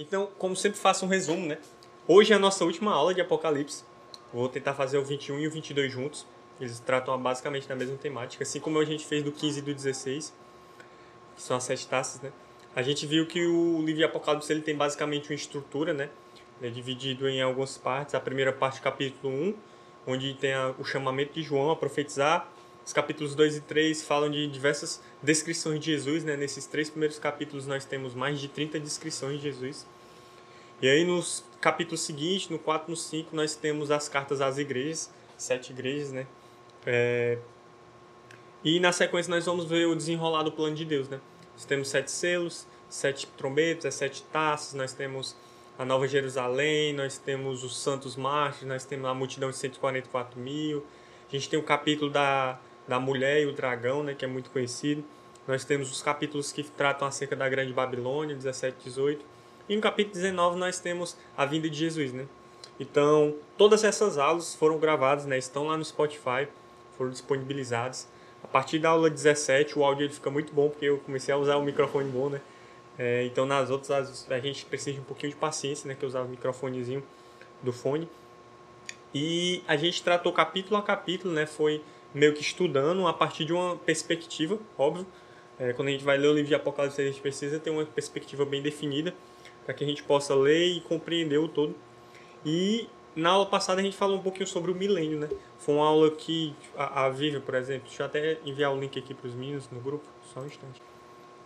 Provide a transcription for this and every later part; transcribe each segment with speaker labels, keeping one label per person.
Speaker 1: Então, como sempre, faço um resumo, né? Hoje é a nossa última aula de Apocalipse. Vou tentar fazer o 21 e o 22 juntos. Eles tratam basicamente da mesma temática, assim como a gente fez do 15 e do 16, que são as sete taças, né? A gente viu que o livro de Apocalipse ele tem basicamente uma estrutura, né? Ele é dividido em algumas partes. A primeira parte, capítulo 1, onde tem a, o chamamento de João a profetizar. Os capítulos 2 e 3 falam de diversas descrições de Jesus, né? Nesses três primeiros capítulos nós temos mais de 30 descrições de Jesus. E aí nos capítulos seguintes, no 4 e no 5, nós temos as cartas às igrejas, sete igrejas, né? É... E na sequência nós vamos ver o desenrolar do plano de Deus, né? Nós temos sete selos, sete trombetas, sete taças, nós temos a Nova Jerusalém, nós temos os Santos Mártires, nós temos a multidão de 144 mil, a gente tem o capítulo da, da mulher e o dragão, né, que é muito conhecido. Nós temos os capítulos que tratam acerca da Grande Babilônia, 17 e 18. E no capítulo 19 nós temos a vinda de Jesus, né? Então, todas essas aulas foram gravadas, né? Estão lá no Spotify, foram disponibilizadas. A partir da aula 17, o áudio ele fica muito bom, porque eu comecei a usar o microfone bom, né? É, então, nas outras, a gente precisa de um pouquinho de paciência, né? Que eu usava o microfonezinho do fone. E a gente tratou capítulo a capítulo, né? Foi meio que estudando a partir de uma perspectiva, óbvio. É, quando a gente vai ler o livro de Apocalipse, a gente precisa ter uma perspectiva bem definida para que a gente possa ler e compreender o todo. E na aula passada a gente falou um pouquinho sobre o milênio, né? Foi uma aula que a, a Vivian, por exemplo, deixa eu até enviar o link aqui para os meninos no grupo, só um instante.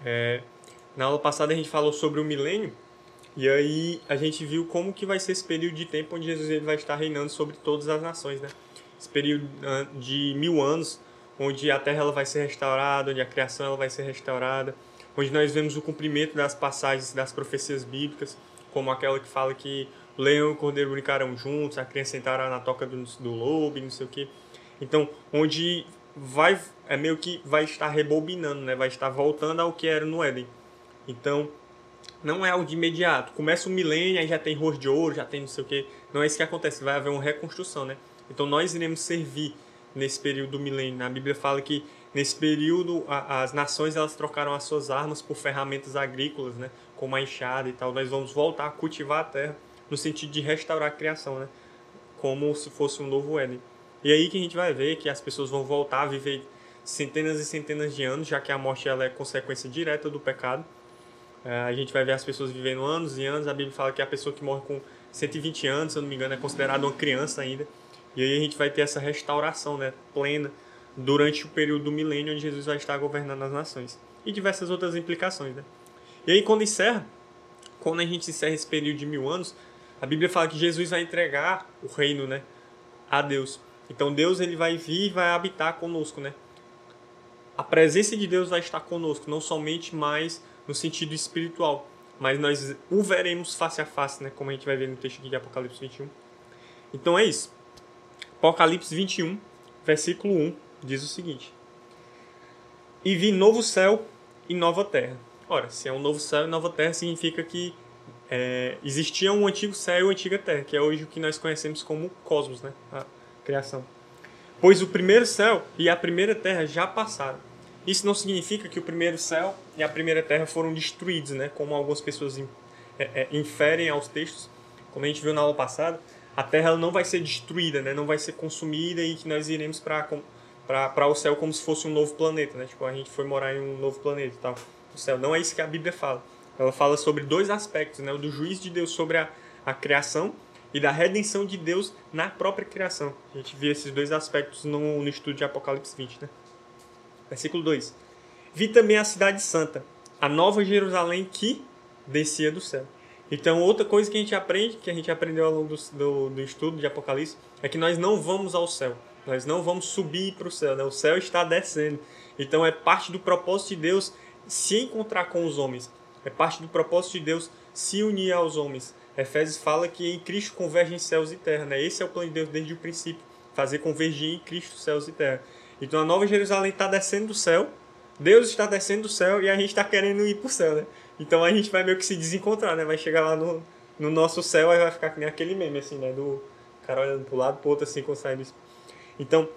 Speaker 1: É, na aula passada a gente falou sobre o milênio e aí a gente viu como que vai ser esse período de tempo onde Jesus ele vai estar reinando sobre todas as nações, né? Esse período ah, de mil anos, onde a Terra ela vai ser restaurada, onde a criação ela vai ser restaurada, onde nós vemos o cumprimento das passagens das profecias bíblicas, como aquela que fala que o leão e o cordeiro brincarão juntos, a criança sentará na toca do, do lobo, não sei o quê. Então, onde vai é meio que vai estar rebobinando, né? Vai estar voltando ao que era no Éden. Então, não é algo de imediato. Começa o milênio, aí já tem rosto de ouro, já tem não sei o quê. Não é isso que acontece, vai haver uma reconstrução, né? Então, nós iremos servir nesse período do milênio. A Bíblia fala que nesse período a, as nações elas trocaram as suas armas por ferramentas agrícolas, né? Como a enxada e tal. Nós vamos voltar a cultivar a terra no sentido de restaurar a criação, né? Como se fosse um novo Éden. E aí que a gente vai ver que as pessoas vão voltar a viver centenas e centenas de anos, já que a morte ela é consequência direta do pecado. É, a gente vai ver as pessoas vivendo anos e anos. A Bíblia fala que a pessoa que morre com 120 anos, se eu não me engano, é considerada uma criança ainda. E aí a gente vai ter essa restauração né, plena durante o período do milênio, onde Jesus vai estar governando as nações. E diversas outras implicações. Né? E aí, quando encerra, quando a gente encerra esse período de mil anos, a Bíblia fala que Jesus vai entregar o reino né, a Deus. Então Deus ele vai vir e vai habitar conosco. Né? A presença de Deus vai estar conosco, não somente mais no sentido espiritual. Mas nós o veremos face a face, né? Como a gente vai ver no texto aqui de Apocalipse 21. Então é isso. Apocalipse 21, versículo 1, diz o seguinte: E vi novo céu e nova terra. Ora, se é um novo céu e nova terra, significa que é, existia um antigo céu e uma antiga terra, que é hoje o que nós conhecemos como cosmos, né? A criação. Pois o primeiro céu e a primeira terra já passaram isso não significa que o primeiro céu e a primeira terra foram destruídos, né? Como algumas pessoas é, é, inferem aos textos. Como a gente viu na aula passada, a terra não vai ser destruída, né? Não vai ser consumida e que nós iremos para o céu como se fosse um novo planeta, né? Tipo, a gente foi morar em um novo planeta e tal. O céu. Não é isso que a Bíblia fala. Ela fala sobre dois aspectos, né? O do juízo de Deus sobre a, a criação e da redenção de Deus na própria criação. A gente vê esses dois aspectos no, no estudo de Apocalipse 20, né? Versículo 2. Vi também a cidade santa, a nova Jerusalém que descia do céu. Então, outra coisa que a gente aprende, que a gente aprendeu ao longo do, do, do estudo de Apocalipse, é que nós não vamos ao céu. Nós não vamos subir para o céu. Né? O céu está descendo. Então, é parte do propósito de Deus se encontrar com os homens. É parte do propósito de Deus se unir aos homens. Efésios fala que em Cristo convergem céus e terra. Né? Esse é o plano de Deus desde o princípio. Fazer convergir em Cristo céus e terra. Então a Nova Jerusalém está descendo do céu, Deus está descendo do céu e a gente está querendo ir para o céu, né? Então a gente vai meio que se desencontrar, né? Vai chegar lá no, no nosso céu e vai ficar que nem aquele meme, assim, né? Do cara olhando para o lado, para outro, assim, sai disso. Então,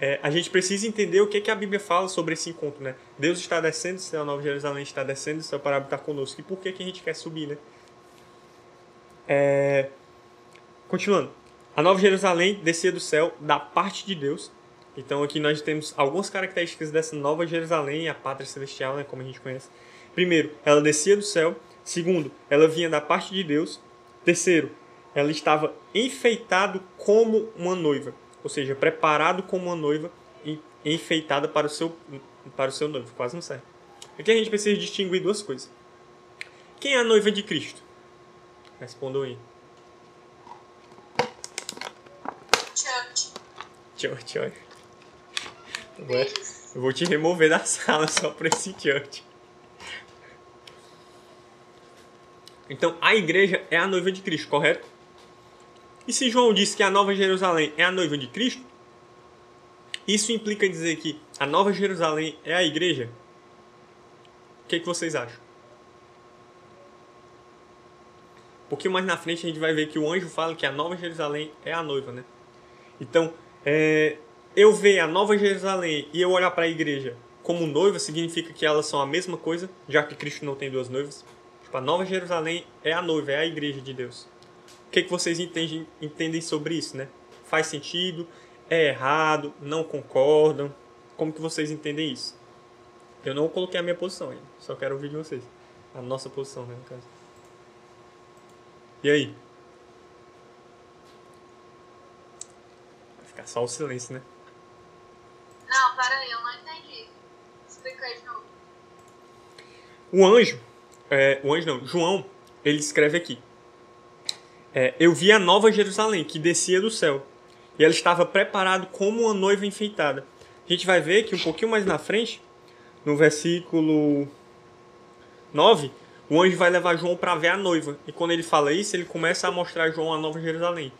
Speaker 1: é, a gente precisa entender o que, que a Bíblia fala sobre esse encontro, né? Deus está descendo do céu, a Nova Jerusalém está descendo do céu para habitar conosco. E por que, que a gente quer subir, né? É... Continuando. A Nova Jerusalém descia do céu da parte de Deus. Então aqui nós temos algumas características dessa Nova Jerusalém, a pátria celestial, né, como a gente conhece. Primeiro, ela descia do céu. Segundo, ela vinha da parte de Deus. Terceiro, ela estava enfeitado como uma noiva, ou seja, preparado como uma noiva e enfeitada para o seu para o seu noivo, quase não serve. Aqui a gente precisa distinguir duas coisas. Quem é a noiva de Cristo? Respondam aí.
Speaker 2: Church.
Speaker 1: Church, olha. Eu vou te remover da sala só por esse church. Então, a igreja é a noiva de Cristo, correto? E se João disse que a Nova Jerusalém é a noiva de Cristo, isso implica dizer que a Nova Jerusalém é a igreja? O que, é que vocês acham? Um pouquinho mais na frente a gente vai ver que o anjo fala que a Nova Jerusalém é a noiva, né? Então, é, eu ver a Nova Jerusalém e eu olhar para a igreja como noiva significa que elas são a mesma coisa, já que Cristo não tem duas noivas. Tipo, a Nova Jerusalém é a noiva, é a igreja de Deus. O que, que vocês entendem, entendem sobre isso, né? Faz sentido? É errado? Não concordam? Como que vocês entendem isso? Eu não coloquei a minha posição ainda, só quero ouvir de vocês. A nossa posição, né, no caso. E aí? Vai ficar só o silêncio, né?
Speaker 2: Não, peraí, eu não entendi. Explica aí de novo.
Speaker 1: O anjo, é, o anjo não, João, ele escreve aqui. É, eu vi a nova Jerusalém que descia do céu e ela estava preparada como uma noiva enfeitada. A gente vai ver que um pouquinho mais na frente, no versículo 9, o anjo vai levar João para ver a noiva. E quando ele fala isso, ele começa a mostrar a João a nova Jerusalém.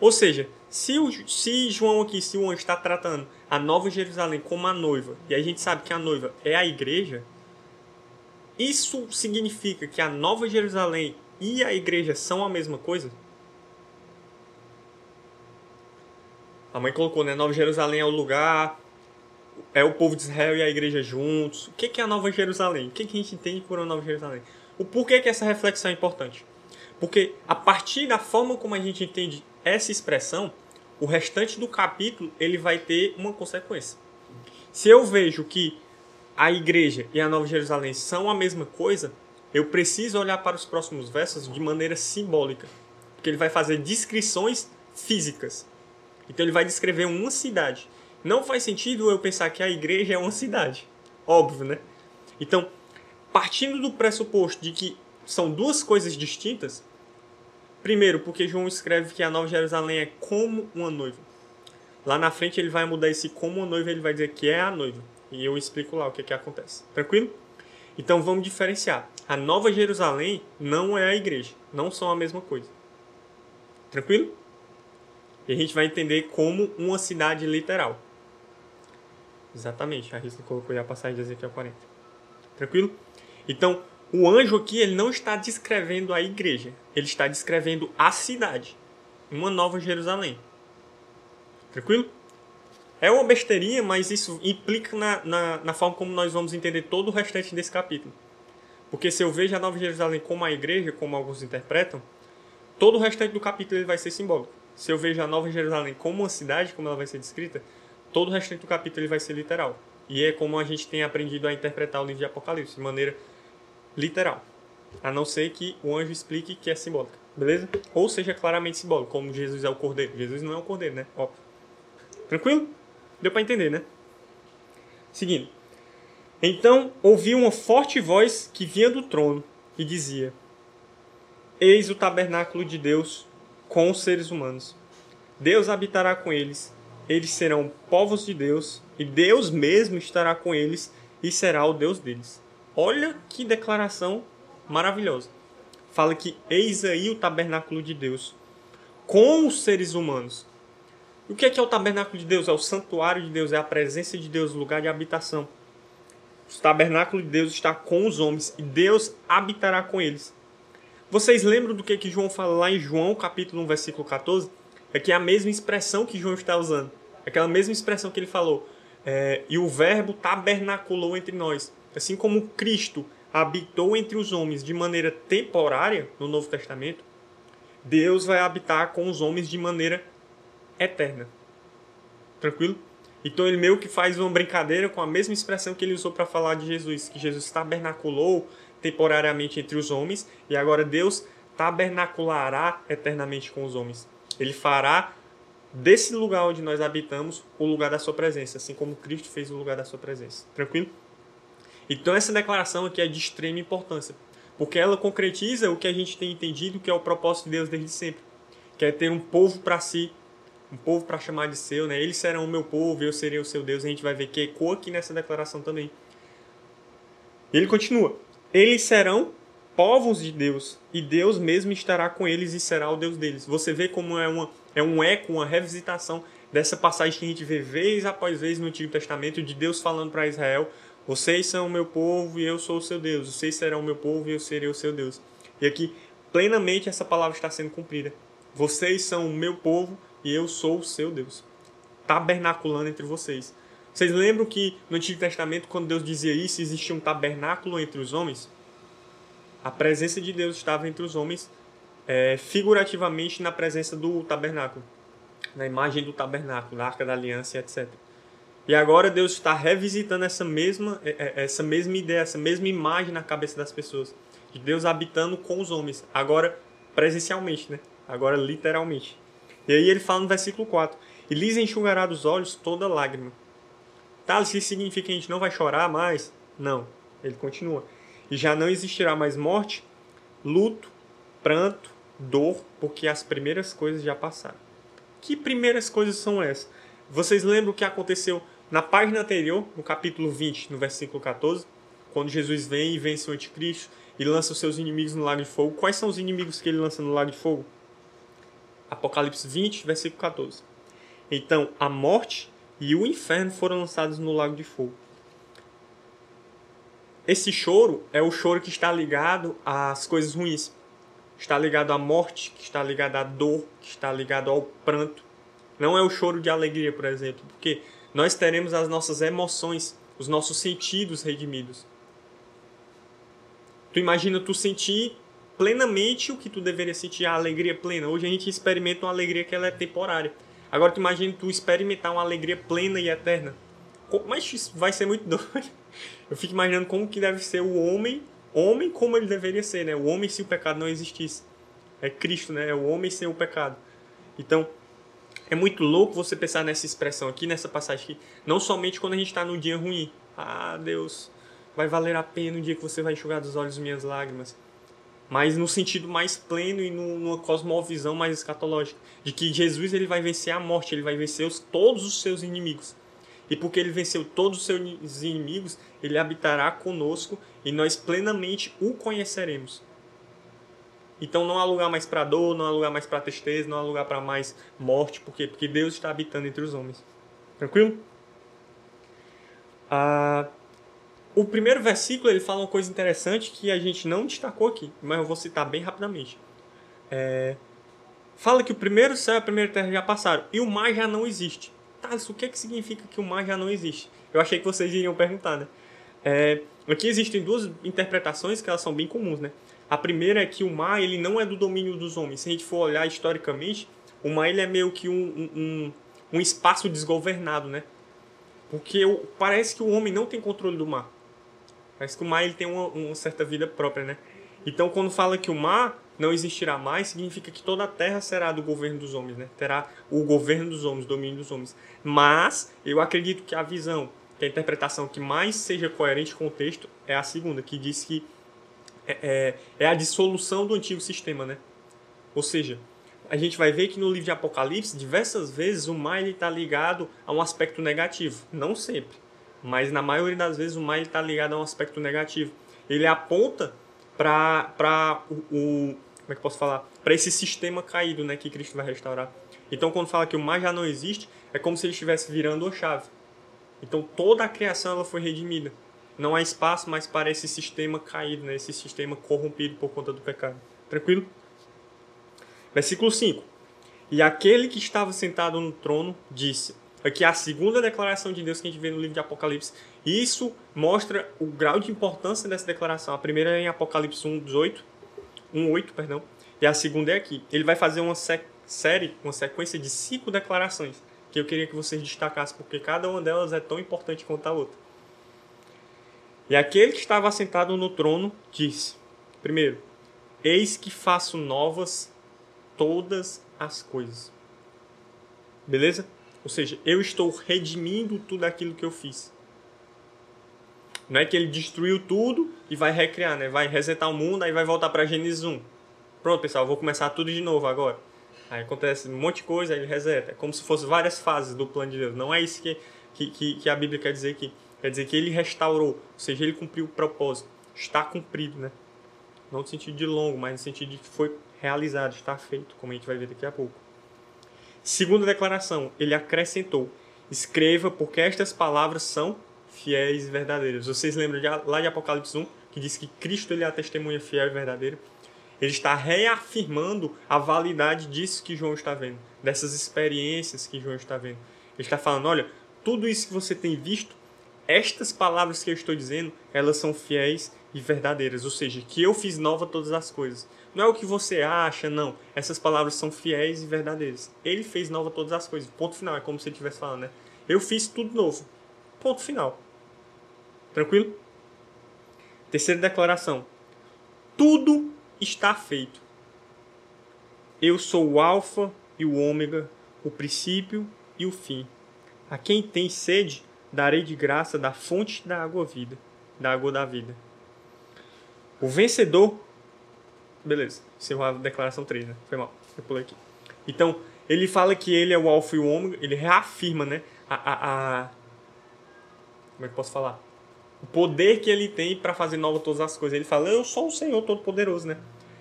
Speaker 1: Ou seja, se, o, se João aqui, se o anjo está tratando a nova Jerusalém como a noiva, e a gente sabe que a noiva é a igreja, isso significa que a nova Jerusalém e a igreja são a mesma coisa? A mãe colocou, né? Nova Jerusalém é o lugar, é o povo de Israel e a igreja juntos. O que é a Nova Jerusalém? O que a gente entende por uma Nova Jerusalém? O porquê que essa reflexão é importante? Porque a partir da forma como a gente entende essa expressão, o restante do capítulo ele vai ter uma consequência. Se eu vejo que a igreja e a Nova Jerusalém são a mesma coisa, eu preciso olhar para os próximos versos de maneira simbólica. Porque ele vai fazer descrições físicas. Então ele vai descrever uma cidade. Não faz sentido eu pensar que a igreja é uma cidade. Óbvio, né? Então, partindo do pressuposto de que são duas coisas distintas, primeiro, porque João escreve que a Nova Jerusalém é como uma noiva. Lá na frente ele vai mudar esse como uma noiva, ele vai dizer que é a noiva. E eu explico lá o que, que acontece. Tranquilo? Então vamos diferenciar. A Nova Jerusalém não é a igreja. Não são a mesma coisa. Tranquilo? E a gente vai entender como uma cidade literal. Exatamente, a Rita colocou aí a passagem de Ezequiel 40. Tranquilo? Então, o anjo aqui ele não está descrevendo a igreja, ele está descrevendo a cidade, uma nova Jerusalém. Tranquilo? É uma besteirinha, mas isso implica na, na, na, forma como nós vamos entender todo o restante desse capítulo. Porque se eu vejo a Nova Jerusalém como a igreja, como alguns interpretam, todo o restante do capítulo ele vai ser simbólico. Se eu vejo a Nova Jerusalém como uma cidade, como ela vai ser descrita, todo o restante do capítulo ele vai ser literal. E é como a gente tem aprendido a interpretar o livro de Apocalipse, de maneira literal. A não ser que o anjo explique que é simbólica, beleza? Ou seja claramente simbólico, como Jesus é o cordeiro. Jesus não é o cordeiro, né? Óbvio. Tranquilo? Deu para entender, né? Seguindo. Então ouvi uma forte voz que vinha do trono e dizia: Eis o tabernáculo de Deus com os seres humanos. Deus habitará com eles eles serão povos de Deus e Deus mesmo estará com eles e será o Deus deles. Olha que declaração maravilhosa. Fala que eis aí o tabernáculo de Deus com os seres humanos. O que é, que é o tabernáculo de Deus? É o santuário de Deus, é a presença de Deus, o lugar de habitação. O tabernáculo de Deus está com os homens e Deus habitará com eles. Vocês lembram do que, que João fala lá em João, capítulo 1, versículo 14? É que é a mesma expressão que João está usando. Aquela mesma expressão que ele falou. É, e o verbo tabernaculou entre nós. Assim como Cristo habitou entre os homens de maneira temporária no Novo Testamento, Deus vai habitar com os homens de maneira eterna. Tranquilo? Então ele meio que faz uma brincadeira com a mesma expressão que ele usou para falar de Jesus, que Jesus tabernaculou temporariamente entre os homens e agora Deus tabernaculará eternamente com os homens. Ele fará desse lugar onde nós habitamos o lugar da sua presença, assim como Cristo fez o lugar da sua presença. Tranquilo? Então essa declaração aqui é de extrema importância, porque ela concretiza o que a gente tem entendido que é o propósito de Deus desde sempre, que é ter um povo para si, um povo para chamar de seu, né? Eles serão o meu povo, eu serei o seu Deus. A gente vai ver que ecoa aqui nessa declaração também. Ele continua: Eles serão povos de Deus, e Deus mesmo estará com eles e será o Deus deles. Você vê como é, uma, é um eco, uma revisitação dessa passagem que a gente vê vez após vez no Antigo Testamento de Deus falando para Israel: Vocês são o meu povo e eu sou o seu Deus. Vocês serão o meu povo e eu serei o seu Deus. E aqui, plenamente, essa palavra está sendo cumprida. Vocês são o meu povo e eu sou o seu Deus. Tabernaculando entre vocês. Vocês lembram que no Antigo Testamento, quando Deus dizia isso, existia um tabernáculo entre os homens? A presença de Deus estava entre os homens, é, figurativamente na presença do tabernáculo, na imagem do tabernáculo, na arca da aliança, etc. E agora Deus está revisitando essa mesma, é, é, essa mesma ideia, essa mesma imagem na cabeça das pessoas. De Deus habitando com os homens. Agora presencialmente, né? Agora literalmente. E aí ele fala no versículo 4: E lhes enxugará dos olhos toda lágrima. Tá, isso significa que a gente não vai chorar mais? Não. Ele continua. E já não existirá mais morte, luto, pranto, dor, porque as primeiras coisas já passaram. Que primeiras coisas são essas? Vocês lembram o que aconteceu na página anterior, no capítulo 20, no versículo 14? Quando Jesus vem e vence o anticristo e lança os seus inimigos no lago de fogo. Quais são os inimigos que ele lança no lago de fogo? Apocalipse 20, versículo 14. Então, a morte e o inferno foram lançados no lago de fogo. Esse choro é o choro que está ligado às coisas ruins. Está ligado à morte, que está ligado à dor, que está ligado ao pranto. Não é o choro de alegria, por exemplo, porque nós teremos as nossas emoções, os nossos sentidos redimidos. Tu imagina tu sentir plenamente o que tu deveria sentir, a alegria plena. Hoje a gente experimenta uma alegria que ela é temporária. Agora tu imagina tu experimentar uma alegria plena e eterna. Mas isso vai ser muito doido. Eu fico imaginando como que deve ser o homem, homem como ele deveria ser, né? O homem se o pecado não existisse. É Cristo, né? É o homem sem o pecado. Então, é muito louco você pensar nessa expressão aqui, nessa passagem aqui. Não somente quando a gente está no dia ruim. Ah, Deus, vai valer a pena o dia que você vai enxugar dos olhos minhas lágrimas mas no sentido mais pleno e numa cosmovisão mais escatológica, de que Jesus ele vai vencer a morte, ele vai vencer os, todos os seus inimigos. E porque ele venceu todos os seus inimigos, ele habitará conosco e nós plenamente o conheceremos. Então não há lugar mais para dor, não há lugar mais para tristeza, não há lugar para mais morte, porque porque Deus está habitando entre os homens. Tranquilo? Ah, o primeiro versículo ele fala uma coisa interessante que a gente não destacou aqui, mas eu vou citar bem rapidamente. É, fala que o primeiro céu e a primeira terra já passaram e o mar já não existe. Tá, isso o que, é que significa que o mar já não existe? Eu achei que vocês iriam perguntar, né? É, aqui existem duas interpretações que elas são bem comuns, né? A primeira é que o mar ele não é do domínio dos homens. Se a gente for olhar historicamente, o mar ele é meio que um, um, um espaço desgovernado, né? Porque parece que o homem não tem controle do mar. Mas que o mar ele tem uma, uma certa vida própria, né? Então, quando fala que o mar não existirá mais, significa que toda a terra será do governo dos homens, né? Terá o governo dos homens, o domínio dos homens. Mas eu acredito que a visão, que a interpretação que mais seja coerente com o texto é a segunda, que diz que é, é, é a dissolução do antigo sistema, né? Ou seja, a gente vai ver que no livro de Apocalipse, diversas vezes o mar está ligado a um aspecto negativo. Não sempre. Mas na maioria das vezes o mal está ligado a um aspecto negativo. Ele aponta para o, o, como é que posso falar? Para esse sistema caído, né, que Cristo vai restaurar. Então quando fala que o mal já não existe, é como se ele estivesse virando a chave. Então toda a criação ela foi redimida. Não há espaço mais para esse sistema caído, né, esse sistema corrompido por conta do pecado. Tranquilo? Versículo 5. E aquele que estava sentado no trono disse: Aqui é a segunda declaração de Deus que a gente vê no livro de Apocalipse. Isso mostra o grau de importância dessa declaração. A primeira é em Apocalipse 1, 18, 1, 8, perdão. E a segunda é aqui. Ele vai fazer uma série, uma sequência de cinco declarações que eu queria que vocês destacassem, porque cada uma delas é tão importante quanto a outra. E aquele que estava assentado no trono disse: primeiro, eis que faço novas todas as coisas. Beleza? Ou seja, eu estou redimindo tudo aquilo que eu fiz. Não é que ele destruiu tudo e vai recriar, né? Vai resetar o mundo, aí vai voltar para Gênesis 1. Pronto, pessoal, vou começar tudo de novo agora. Aí acontece um monte de coisa, aí ele reseta. É como se fosse várias fases do plano de Deus. Não é isso que, que, que a Bíblia quer dizer aqui. Quer dizer que ele restaurou, ou seja, ele cumpriu o propósito. Está cumprido, né? Não no sentido de longo, mas no sentido de que foi realizado, está feito, como a gente vai ver daqui a pouco. Segunda declaração, ele acrescentou: escreva, porque estas palavras são fiéis e verdadeiras. Vocês lembram de, lá de Apocalipse 1, que diz que Cristo ele é a testemunha fiel e verdadeira? Ele está reafirmando a validade disso que João está vendo, dessas experiências que João está vendo. Ele está falando: olha, tudo isso que você tem visto, estas palavras que eu estou dizendo, elas são fiéis e verdadeiras, ou seja, que eu fiz nova todas as coisas. Não é o que você acha, não. Essas palavras são fiéis e verdadeiras. Ele fez nova todas as coisas. Ponto final. É como se ele estivesse falando, né? Eu fiz tudo novo. Ponto final. Tranquilo? Terceira declaração. Tudo está feito. Eu sou o Alfa e o Ômega, o princípio e o fim. A quem tem sede, darei de graça da fonte da água vida, da água da vida. O vencedor. Beleza, encerrou a declaração 3, né? Foi mal, eu pulei aqui. Então, ele fala que ele é o Alfa e o Ômega, ele reafirma, né? A, a, a... Como é que eu posso falar? o poder que ele tem para fazer nova todas as coisas. Ele fala: Eu sou o Senhor Todo-Poderoso, né?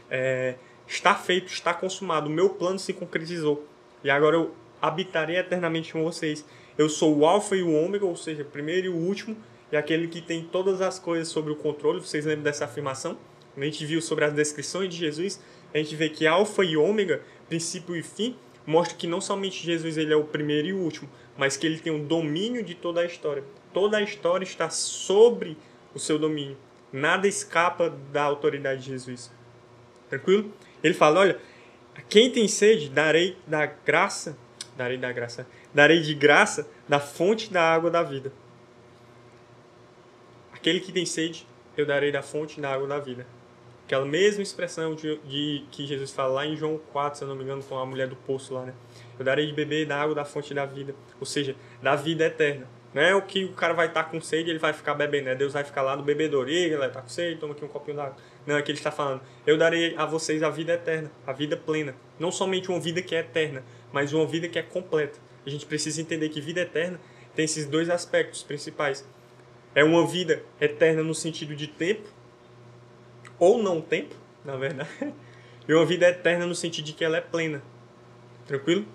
Speaker 1: É, está feito, está consumado, o meu plano se concretizou. E agora eu habitarei eternamente com vocês. Eu sou o Alfa e o Ômega, ou seja, o primeiro e o último, e aquele que tem todas as coisas sobre o controle. Vocês lembram dessa afirmação? A gente viu sobre as descrições de Jesus, a gente vê que Alfa e Ômega, princípio e fim, mostra que não somente Jesus ele é o primeiro e o último, mas que ele tem o domínio de toda a história toda a história está sobre o seu domínio. Nada escapa da autoridade de Jesus. Tranquilo? Ele fala: olha, quem tem sede, darei da graça, darei da graça, darei de graça da fonte da água da vida. Aquele que tem sede, eu darei da fonte da água da vida. Aquela mesma expressão de, de, que Jesus fala lá em João 4, se eu não me engano, com a mulher do poço lá, né? Eu darei de beber da água da fonte da vida, ou seja, da vida eterna. Não é o que o cara vai estar tá com sede ele vai ficar bebendo, né? Deus vai ficar lá no bebedouro. E vai estar tá com sede, toma aqui um copinho d'água. Não, é que ele está falando. Eu darei a vocês a vida eterna, a vida plena. Não somente uma vida que é eterna, mas uma vida que é completa. A gente precisa entender que vida eterna tem esses dois aspectos principais. É uma vida eterna no sentido de tempo, ou não tempo, na verdade. E uma vida eterna no sentido de que ela é plena. Tranquilo?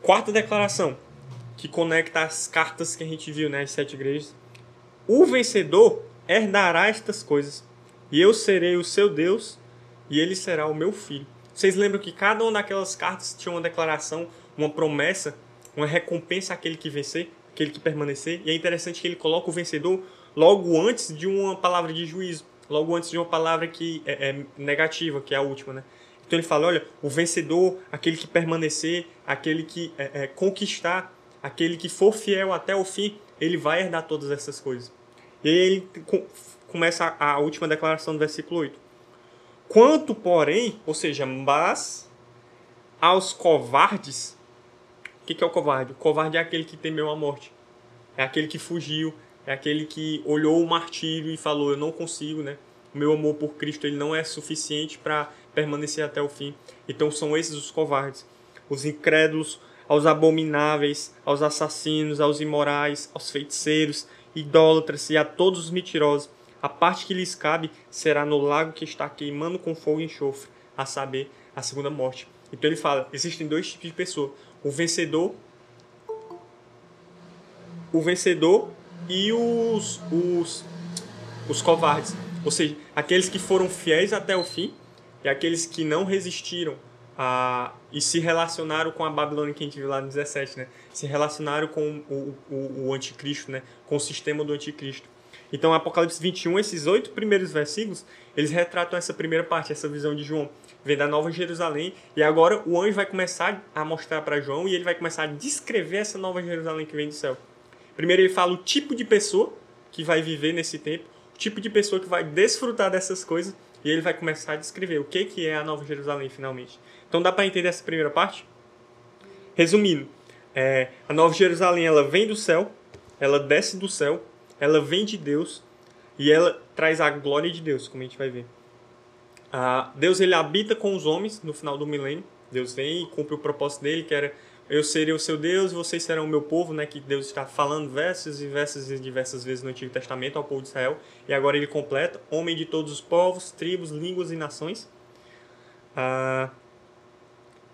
Speaker 1: Quarta declaração que conecta as cartas que a gente viu, né, as sete igrejas. O vencedor herdará estas coisas, e eu serei o seu Deus, e ele será o meu filho. Vocês lembram que cada uma daquelas cartas tinha uma declaração, uma promessa, uma recompensa àquele que vencer, aquele que permanecer. E é interessante que ele coloca o vencedor logo antes de uma palavra de juízo, logo antes de uma palavra que é, é negativa, que é a última, né? Então ele fala, olha, o vencedor, aquele que permanecer, aquele que é, é, conquistar aquele que for fiel até o fim, ele vai herdar todas essas coisas. E ele começa a última declaração do versículo 8. Quanto, porém, ou seja, mas aos covardes, o que, que é o covarde? O covarde é aquele que temeu a morte, é aquele que fugiu, é aquele que olhou o martírio e falou: Eu não consigo, né? O meu amor por Cristo ele não é suficiente para permanecer até o fim. Então são esses os covardes, os incrédulos, aos abomináveis, aos assassinos, aos imorais, aos feiticeiros, idólatras e a todos os mentirosos. A parte que lhes cabe será no lago que está queimando com fogo e enxofre, a saber, a segunda morte. Então ele fala: existem dois tipos de pessoa: o vencedor, o vencedor e os, os, os covardes. Ou seja, aqueles que foram fiéis até o fim e aqueles que não resistiram a, e se relacionaram com a Babilônia que a gente viu lá no 17, né? Se relacionaram com o, o, o anticristo, né? Com o sistema do anticristo. Então, Apocalipse 21, esses oito primeiros versículos, eles retratam essa primeira parte, essa visão de João. Vem da Nova Jerusalém, e agora o anjo vai começar a mostrar para João e ele vai começar a descrever essa Nova Jerusalém que vem do céu. Primeiro, ele fala o tipo de pessoa que vai viver nesse tempo, o tipo de pessoa que vai desfrutar dessas coisas, e ele vai começar a descrever o que, que é a Nova Jerusalém, finalmente. Então, dá para entender essa primeira parte? Resumindo, é, a Nova Jerusalém ela vem do céu, ela desce do céu, ela vem de Deus e ela traz a glória de Deus, como a gente vai ver. Ah, Deus ele habita com os homens no final do milênio. Deus vem e cumpre o propósito dele, que era eu serei o seu Deus, vocês serão o meu povo, né? Que Deus está falando versos e versos e diversas vezes no Antigo Testamento ao povo de Israel. E agora ele completa: homem de todos os povos, tribos, línguas e nações. Ah,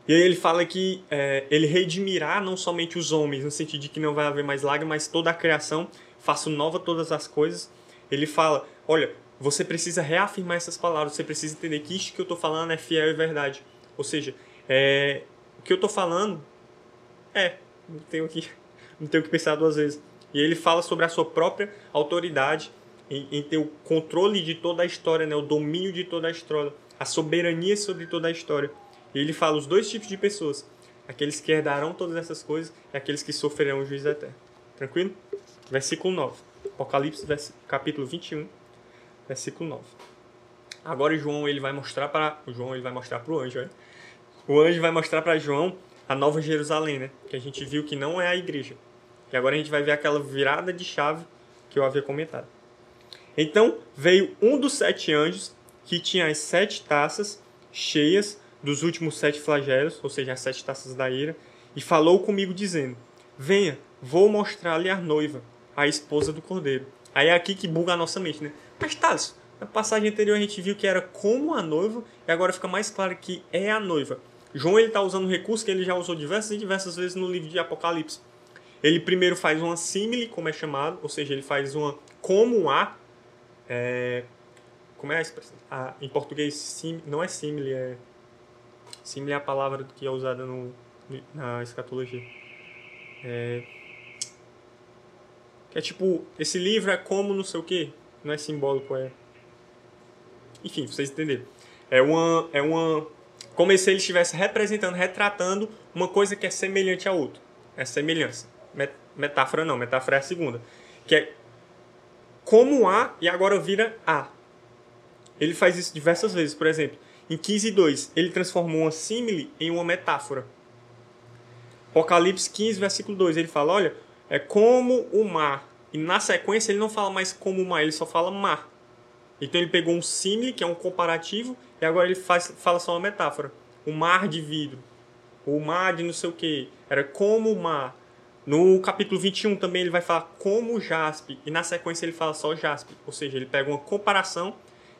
Speaker 1: e aí ele fala que é, ele redimirá não somente os homens, no sentido de que não vai haver mais lágrimas, mas toda a criação, faço nova todas as coisas. Ele fala, olha, você precisa reafirmar essas palavras, você precisa entender que isto que eu estou falando é fiel e verdade. Ou seja, é, o que eu estou falando é, não tenho, que, não tenho que pensar duas vezes. E ele fala sobre a sua própria autoridade em, em ter o controle de toda a história, né, o domínio de toda a história, a soberania sobre toda a história. E ele fala os dois tipos de pessoas: aqueles que herdarão todas essas coisas e aqueles que sofrerão o juízo eterno. Tranquilo? Versículo 9. Apocalipse, capítulo 21, versículo 9. Agora João ele vai mostrar para João ele vai mostrar para o anjo, né? O anjo vai mostrar para João a Nova Jerusalém, né? Que a gente viu que não é a igreja. E agora a gente vai ver aquela virada de chave que eu havia comentado. Então veio um dos sete anjos que tinha as sete taças cheias dos últimos sete flagelos, ou seja, as sete taças da ira, e falou comigo dizendo: Venha, vou mostrar-lhe a noiva, a esposa do cordeiro. Aí é aqui que buga a nossa mente, né? Mas na passagem anterior a gente viu que era como a noiva, e agora fica mais claro que é a noiva. João ele está usando um recurso que ele já usou diversas e diversas vezes no livro de Apocalipse. Ele primeiro faz uma símile, como é chamado, ou seja, ele faz uma como a. É, como é a expressão? Ah, em português, sim, não é símile, é Símile é a palavra que é usada no, na escatologia. É, que é tipo, esse livro é como não sei o que, não é simbólico, é. Enfim, vocês entenderam. É uma. É uma. Como se ele estivesse representando, retratando uma coisa que é semelhante a outra. É semelhança. Metáfora não, metáfora é a segunda. Que é como A e agora vira A. Ele faz isso diversas vezes. Por exemplo, em 15.2, ele transformou uma símile em uma metáfora. Apocalipse 15, versículo 2, ele fala, olha, é como o mar. E na sequência ele não fala mais como mar, ele só fala mar. Então ele pegou um símile, que é um comparativo, e agora ele faz, fala só uma metáfora. O mar de vidro. O mar de não sei o que. Era como o mar. No capítulo 21 também ele vai falar como jaspe. E na sequência ele fala só jaspe. Ou seja, ele pega uma comparação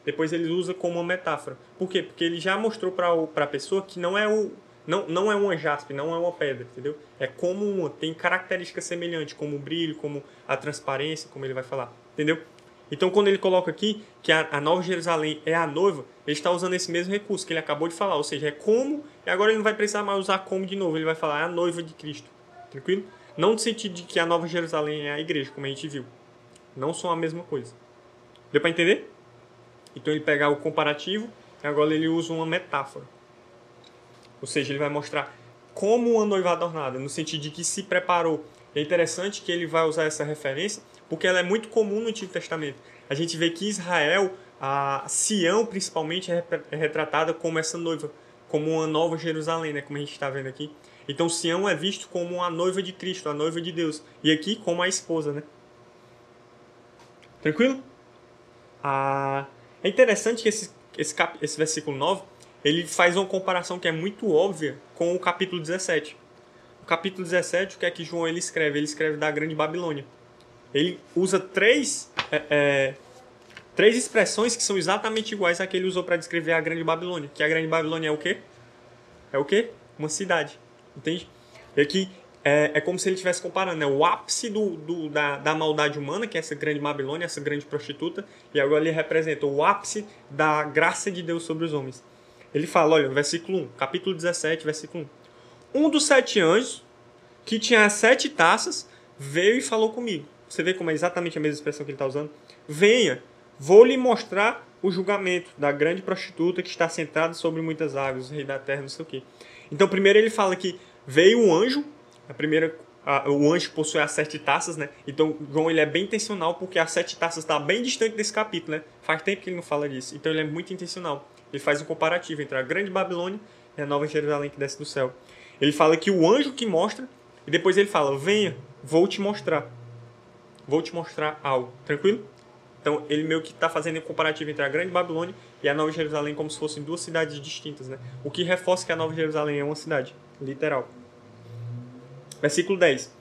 Speaker 1: depois ele usa como uma metáfora. Por quê? Porque ele já mostrou para a pessoa que não é o não, não é uma jaspe, não é uma pedra, entendeu? É como uma, tem características semelhantes, como o brilho, como a transparência, como ele vai falar, entendeu? Então, quando ele coloca aqui que a, a Nova Jerusalém é a noiva, ele está usando esse mesmo recurso que ele acabou de falar, ou seja, é como, e agora ele não vai precisar mais usar como de novo, ele vai falar é a noiva de Cristo, tranquilo? Não no sentido de que a Nova Jerusalém é a igreja, como a gente viu. Não são a mesma coisa. Deu para entender? Então ele pega o comparativo agora ele usa uma metáfora. Ou seja, ele vai mostrar como uma noiva adornada, no sentido de que se preparou. É interessante que ele vai usar essa referência, porque ela é muito comum no Antigo Testamento. A gente vê que Israel, a Sião principalmente, é, é retratada como essa noiva, como uma nova Jerusalém, né, como a gente está vendo aqui. Então Sião é visto como a noiva de Cristo, a noiva de Deus. E aqui como a esposa, né? Tranquilo? Ah, é interessante que esse, esse, cap, esse versículo 9 ele faz uma comparação que é muito óbvia com o capítulo 17. O capítulo 17, o que é que João ele escreve? Ele escreve da Grande Babilônia. Ele usa três, é, é, três expressões que são exatamente iguais à que ele usou para descrever a Grande Babilônia. Que a Grande Babilônia é o quê? É o quê? Uma cidade. Entende? E aqui é, é como se ele estivesse comparando né? o ápice do, do, da, da maldade humana, que é essa grande Babilônia, essa grande prostituta, e agora ele representa o ápice da graça de Deus sobre os homens. Ele fala, olha, versículo 1, capítulo 17, versículo 1. Um dos sete anjos, que tinha as sete taças, veio e falou comigo. Você vê como é exatamente a mesma expressão que ele está usando? Venha, vou lhe mostrar o julgamento da grande prostituta que está sentada sobre muitas águas, o rei da terra, não sei o quê. Então, primeiro ele fala que veio um anjo, a primeira a, o anjo possui as sete taças, né? Então, João ele é bem intencional porque as sete taças está bem distante desse capítulo, né? Faz tempo que ele não fala disso. Então, ele é muito intencional. Ele faz um comparativo entre a grande Babilônia e a nova Jerusalém que desce do céu. Ele fala que o anjo que mostra, e depois ele fala: Venha, vou te mostrar. Vou te mostrar algo. Tranquilo? Então, ele meio que está fazendo um comparativo entre a Grande Babilônia e a Nova Jerusalém como se fossem duas cidades distintas, né? O que reforça que a Nova Jerusalém é uma cidade, literal. Versículo 10.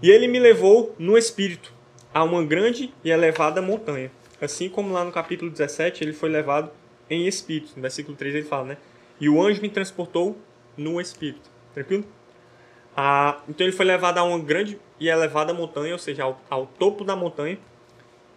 Speaker 1: E ele me levou no espírito a uma grande e elevada montanha. Assim como lá no capítulo 17 ele foi levado em espírito. No versículo 3 ele fala, né? E o anjo me transportou no espírito. Tranquilo? Ah, então ele foi levado a uma grande e elevada montanha, ou seja, ao, ao topo da montanha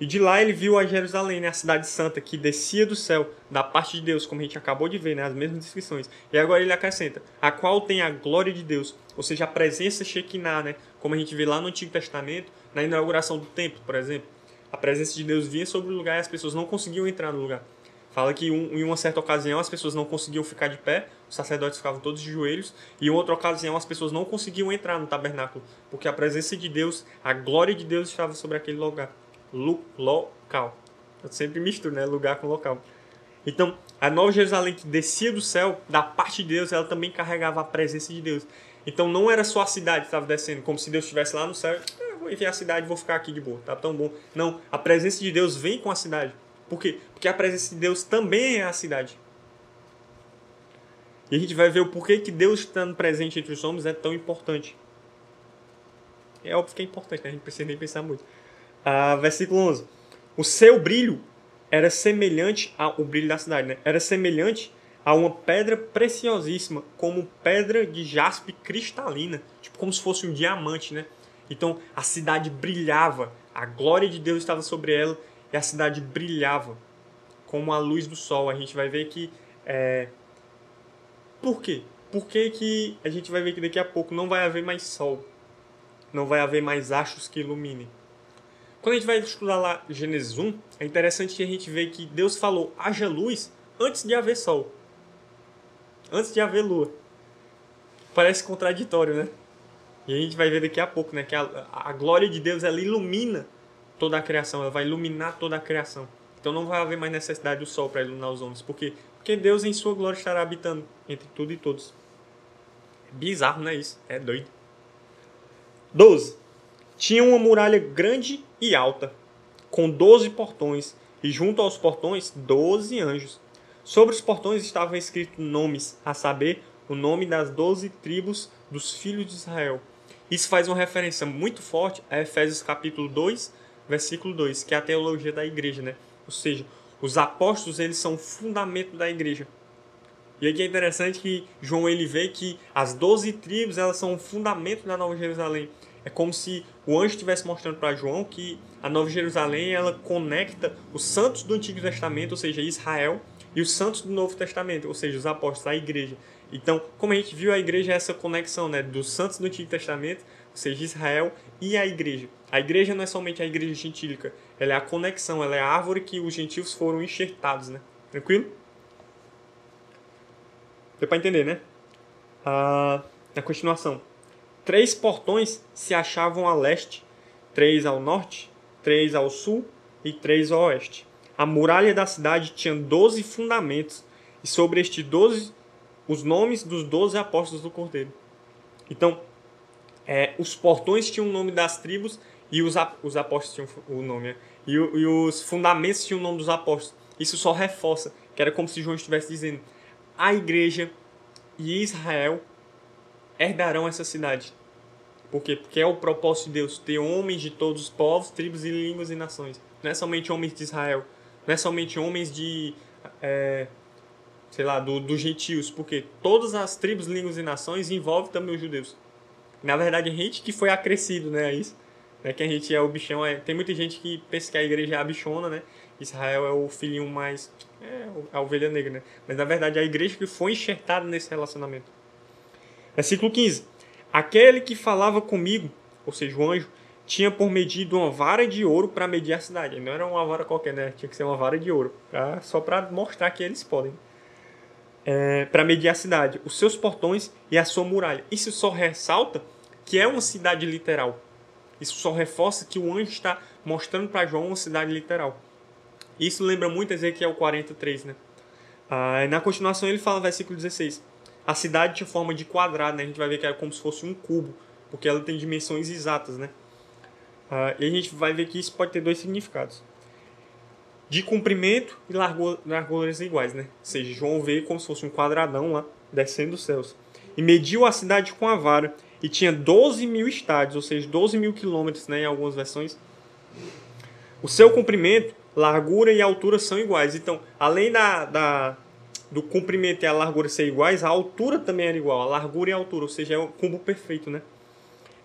Speaker 1: e de lá ele viu a Jerusalém, né, a cidade santa, que descia do céu, da parte de Deus, como a gente acabou de ver, né, as mesmas descrições. E agora ele acrescenta, a qual tem a glória de Deus, ou seja, a presença Shekinah, né, como a gente vê lá no Antigo Testamento, na inauguração do templo, por exemplo. A presença de Deus vinha sobre o lugar e as pessoas não conseguiam entrar no lugar. Fala que um, em uma certa ocasião as pessoas não conseguiam ficar de pé, os sacerdotes ficavam todos de joelhos, e em outra ocasião as pessoas não conseguiam entrar no tabernáculo, porque a presença de Deus, a glória de Deus estava sobre aquele lugar local. Eu sempre misturo, né? Lugar com local. Então, a Nova Jerusalém que descia do céu, da parte de Deus, ela também carregava a presença de Deus. Então, não era só a cidade que estava descendo, como se Deus estivesse lá no céu. Ah, vou enviar a cidade, vou ficar aqui de boa, tá tão bom. Não, a presença de Deus vem com a cidade. Por quê? Porque a presença de Deus também é a cidade. E a gente vai ver o porquê que Deus estando presente entre os homens é tão importante. É óbvio que é importante, né? a gente precisa nem pensar muito. Ah, versículo 11. O seu brilho era semelhante ao brilho da cidade, né? Era semelhante a uma pedra preciosíssima, como pedra de jaspe cristalina, tipo como se fosse um diamante, né? Então a cidade brilhava, a glória de Deus estava sobre ela e a cidade brilhava como a luz do sol. A gente vai ver que é... por quê? Por que, que a gente vai ver que daqui a pouco não vai haver mais sol, não vai haver mais achos que iluminem? Quando a gente vai estudar lá Gênesis 1, é interessante que a gente vê que Deus falou haja luz antes de haver sol. Antes de haver lua. Parece contraditório, né? E a gente vai ver daqui a pouco, né? Que a, a glória de Deus, ela ilumina toda a criação. Ela vai iluminar toda a criação. Então não vai haver mais necessidade do sol para iluminar os homens. Por quê? Porque Deus em sua glória estará habitando entre tudo e todos. É bizarro, não é isso? É doido. 12. Tinha uma muralha grande e alta, com doze portões, e junto aos portões doze anjos. Sobre os portões estavam escritos nomes, a saber, o nome das doze tribos dos filhos de Israel. Isso faz uma referência muito forte a Efésios capítulo 2, versículo 2, que é a teologia da igreja, né? Ou seja, os apóstolos eles são o fundamento da igreja. E aqui é interessante que João ele vê que as doze tribos elas são o fundamento da Nova Jerusalém. É como se o anjo estivesse mostrando para João que a Nova Jerusalém ela conecta os santos do Antigo Testamento, ou seja, Israel, e os santos do Novo Testamento, ou seja, os apóstolos, a igreja. Então, como a gente viu, a igreja é essa conexão né, dos santos do Antigo Testamento, ou seja, Israel e a igreja. A igreja não é somente a igreja gentílica, ela é a conexão, ela é a árvore que os gentios foram enxertados, né? Tranquilo? Deu para entender, né? Ah, na continuação. Três portões se achavam a leste, três ao norte, três ao sul e três ao oeste. A muralha da cidade tinha doze fundamentos, e sobre estes doze, os nomes dos doze apóstolos do Cordeiro. Então, é, os portões tinham o nome das tribos e os, os apóstolos tinham o nome, né? e, e os fundamentos tinham o nome dos apóstolos. Isso só reforça, que era como se João estivesse dizendo: a igreja e Israel herdarão essa cidade. Por quê? Porque é o propósito de Deus ter homens de todos os povos, tribos e línguas e nações. Não é somente homens de Israel. Não é somente homens de. É, sei lá, dos do gentios. Porque todas as tribos, línguas e nações envolvem também os judeus. Na verdade, a gente que foi acrescido, né? Isso. É que a gente é o bichão. É, tem muita gente que pensa que a igreja é a bichona, né? Israel é o filhinho mais. É a ovelha negra, né? Mas na verdade é a igreja que foi enxertada nesse relacionamento. Versículo 15. Aquele que falava comigo, ou seja, o anjo, tinha por medida uma vara de ouro para medir a cidade. Não era uma vara qualquer, né? Tinha que ser uma vara de ouro. Pra, só para mostrar que eles podem. É, para medir a cidade, os seus portões e a sua muralha. Isso só ressalta que é uma cidade literal. Isso só reforça que o anjo está mostrando para João uma cidade literal. Isso lembra muito Ezequiel 43, né? Ah, na continuação ele fala, versículo 16: A cidade tinha forma de quadrado, né? A gente vai ver que era como se fosse um cubo, porque ela tem dimensões exatas, né? Ah, e a gente vai ver que isso pode ter dois significados. De comprimento e larguras iguais, né? Ou seja, João veio como se fosse um quadradão lá, descendo os céus. E mediu a cidade com a vara, e tinha 12 mil estádios, ou seja, 12 mil quilômetros, né, em algumas versões. O seu comprimento, largura e altura são iguais. Então, além da, da, do comprimento e a largura ser iguais, a altura também era igual, a largura e a altura, ou seja, é o combo perfeito, né?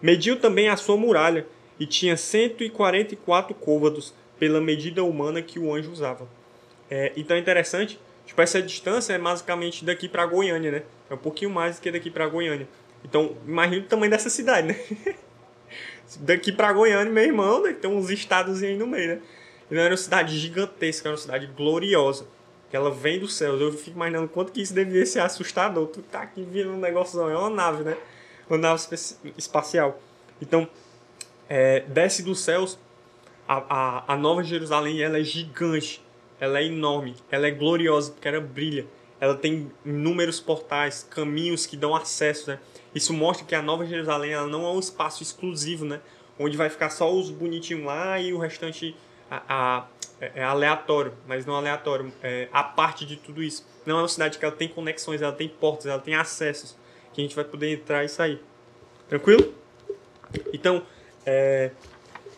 Speaker 1: Mediu também a sua muralha e tinha 144 côvados pela medida humana que o anjo usava. É, então é interessante, tipo, essa distância é basicamente daqui para Goiânia, né? É um pouquinho mais do que daqui para Goiânia. Então, imagina o tamanho dessa cidade, né? Daqui para Goiânia, meu irmão, né? tem uns estados aí no meio, né? Então, era uma cidade gigantesca, era uma cidade gloriosa. Que ela vem do céu. Eu fico imaginando quanto que isso devia ser assustador. Tu tá aqui vendo um negócio, é uma nave, né? Uma nave espacial. Então, é, desce dos céus. A, a, a Nova Jerusalém, ela é gigante. Ela é enorme. Ela é gloriosa, porque ela brilha. Ela tem inúmeros portais, caminhos que dão acesso, né? Isso mostra que a Nova Jerusalém ela não é um espaço exclusivo, né? Onde vai ficar só os bonitinhos lá e o restante a, a, é, é aleatório, mas não aleatório, é a parte de tudo isso. Não é uma cidade que ela tem conexões, ela tem portas, ela tem acessos que a gente vai poder entrar e sair. Tranquilo? Então, é,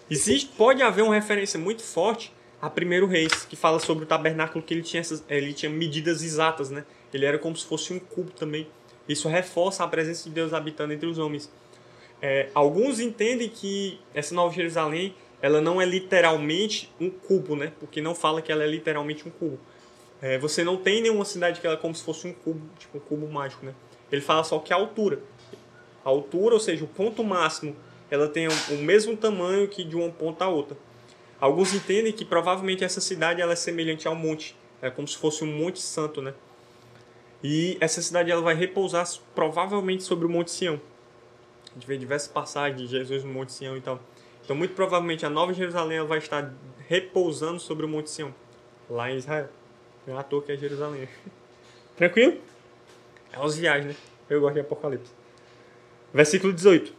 Speaker 1: existe, pode haver uma referência muito forte a Primeiro Reis, que fala sobre o tabernáculo que ele tinha, essas, ele tinha medidas exatas, né? Ele era como se fosse um cubo também. Isso reforça a presença de Deus habitando entre os homens. É, alguns entendem que essa Nova Jerusalém ela não é literalmente um cubo, né? Porque não fala que ela é literalmente um cubo. É, você não tem nenhuma cidade que ela é como se fosse um cubo, tipo um cubo mágico, né? Ele fala só que a altura. A altura, ou seja, o ponto máximo, ela tem o, mesmo tamanho que de uma ponta a outra. Alguns entendem que provavelmente essa cidade ela é semelhante ao monte, é como se fosse um monte santo, né? E essa cidade ela vai repousar provavelmente sobre o Monte Sião. A gente vê diversas passagens de Jesus no Monte Sião e tal. Então, muito provavelmente, a Nova Jerusalém vai estar repousando sobre o Monte Sião, lá em Israel. Não é à toa que é Jerusalém. Tranquilo? É os viagens, né? Eu gosto de Apocalipse. Versículo 18.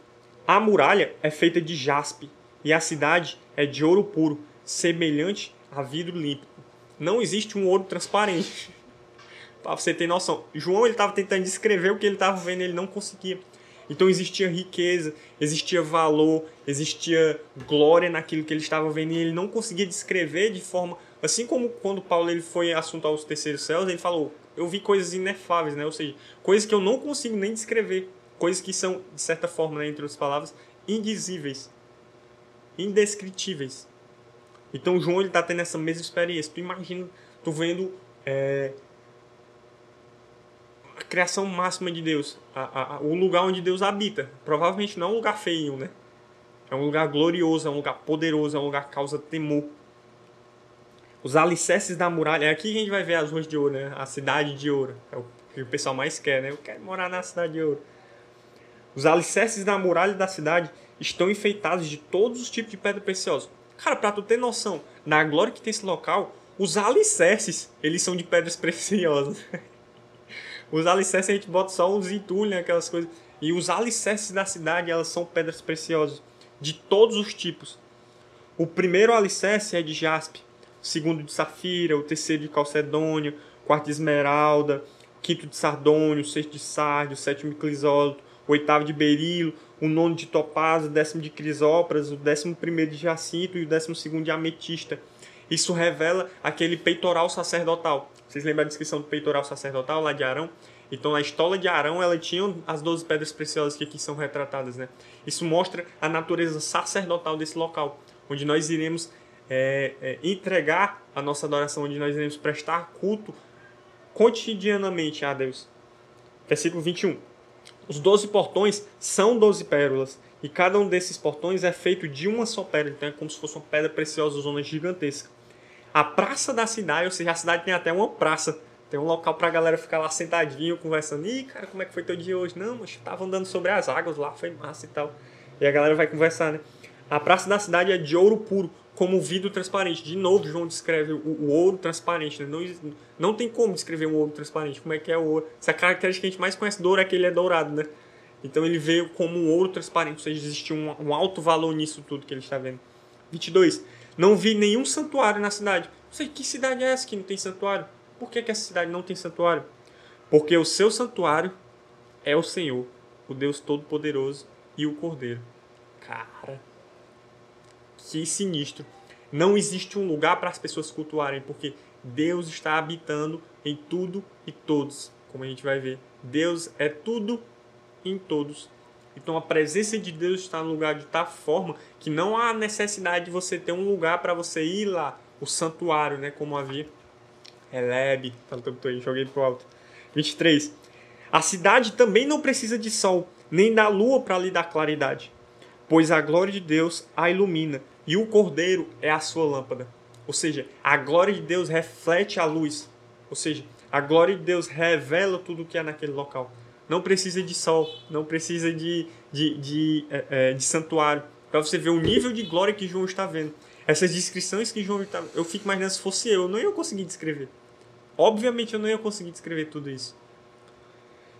Speaker 1: A muralha é feita de jaspe e a cidade é de ouro puro, semelhante a vidro límpido. Não existe um ouro transparente. Pra você ter noção. João ele estava tentando descrever o que ele estava vendo, ele não conseguia. Então existia riqueza, existia valor, existia glória naquilo que ele estava vendo e ele não conseguia descrever de forma assim como quando Paulo ele foi assunto aos terceiros céus, ele falou: "Eu vi coisas inefáveis", né? Ou seja, coisas que eu não consigo nem descrever, coisas que são de certa forma, né, entre outras palavras, indizíveis, indescritíveis. Então João ele está tendo essa mesma experiência. Tu imagina, tu vendo é, a criação máxima de Deus, a, a, o lugar onde Deus habita. Provavelmente não é um lugar feio, né? É um lugar glorioso, é um lugar poderoso, é um lugar que causa temor. Os alicerces da muralha. É aqui que a gente vai ver as ruas de ouro, né? A cidade de ouro. É o que o pessoal mais quer, né? Eu quero morar na cidade de ouro. Os alicerces da muralha da cidade estão enfeitados de todos os tipos de pedra preciosa. Cara, pra tu ter noção, na glória que tem esse local, os alicerces, eles são de pedras preciosas. Os alicerces a gente bota só uns entulhos, aquelas coisas. E os alicerces da cidade, elas são pedras preciosas, de todos os tipos. O primeiro alicerce é de jaspe, o segundo de safira, o terceiro de calcedônio, o quarto de esmeralda, o quinto de sardônio, o sexto de sardio, o sétimo de crisólito, o oitavo de berilo, o nono de topázio, o décimo de crisópras, o décimo primeiro de jacinto e o décimo segundo de ametista. Isso revela aquele peitoral sacerdotal. Vocês lembram a descrição do peitoral sacerdotal lá de Arão? Então, a estola de Arão, ela tinha as 12 pedras preciosas que aqui são retratadas, né? Isso mostra a natureza sacerdotal desse local, onde nós iremos é, é, entregar a nossa adoração, onde nós iremos prestar culto cotidianamente a Deus. Versículo 21. Os 12 portões são 12 pérolas, e cada um desses portões é feito de uma só pedra, então é como se fosse uma pedra preciosa, zona gigantesca. A praça da cidade, ou seja, a cidade tem até uma praça, tem um local pra galera ficar lá sentadinho, conversando. Ih, cara, como é que foi teu dia hoje? Não, mas tava andando sobre as águas lá, foi massa e tal. E a galera vai conversar, né? A praça da cidade é de ouro puro, como vidro transparente. De novo, João descreve o, o ouro transparente. Né? Não, não tem como descrever um ouro transparente. Como é que é o ouro? Essa característica que a gente mais conhece do ouro é que ele é dourado, né? Então ele veio como um ouro transparente, ou seja, existe um, um alto valor nisso tudo que ele está vendo. 22. Não vi nenhum santuário na cidade. Não sei que cidade é essa que não tem santuário. Por que, que essa cidade não tem santuário? Porque o seu santuário é o Senhor, o Deus Todo-Poderoso e o Cordeiro. Cara, que sinistro. Não existe um lugar para as pessoas cultuarem, porque Deus está habitando em tudo e todos, como a gente vai ver. Deus é tudo em todos. Então a presença de Deus está no lugar de tal forma que não há necessidade de você ter um lugar para você ir lá, o santuário, né, como havia. Elebe, tanto aí, joguei pro alto. 23. A cidade também não precisa de sol, nem da lua para lhe dar claridade, pois a glória de Deus a ilumina, e o cordeiro é a sua lâmpada. Ou seja, a glória de Deus reflete a luz. Ou seja, a glória de Deus revela tudo o que é naquele local não precisa de sol, não precisa de, de, de, é, é de santuário. Para você ver o nível de glória que João está vendo. Essas descrições que João está. Eu fico imaginando se fosse eu, eu não ia conseguir descrever. Obviamente eu não ia conseguir descrever tudo isso.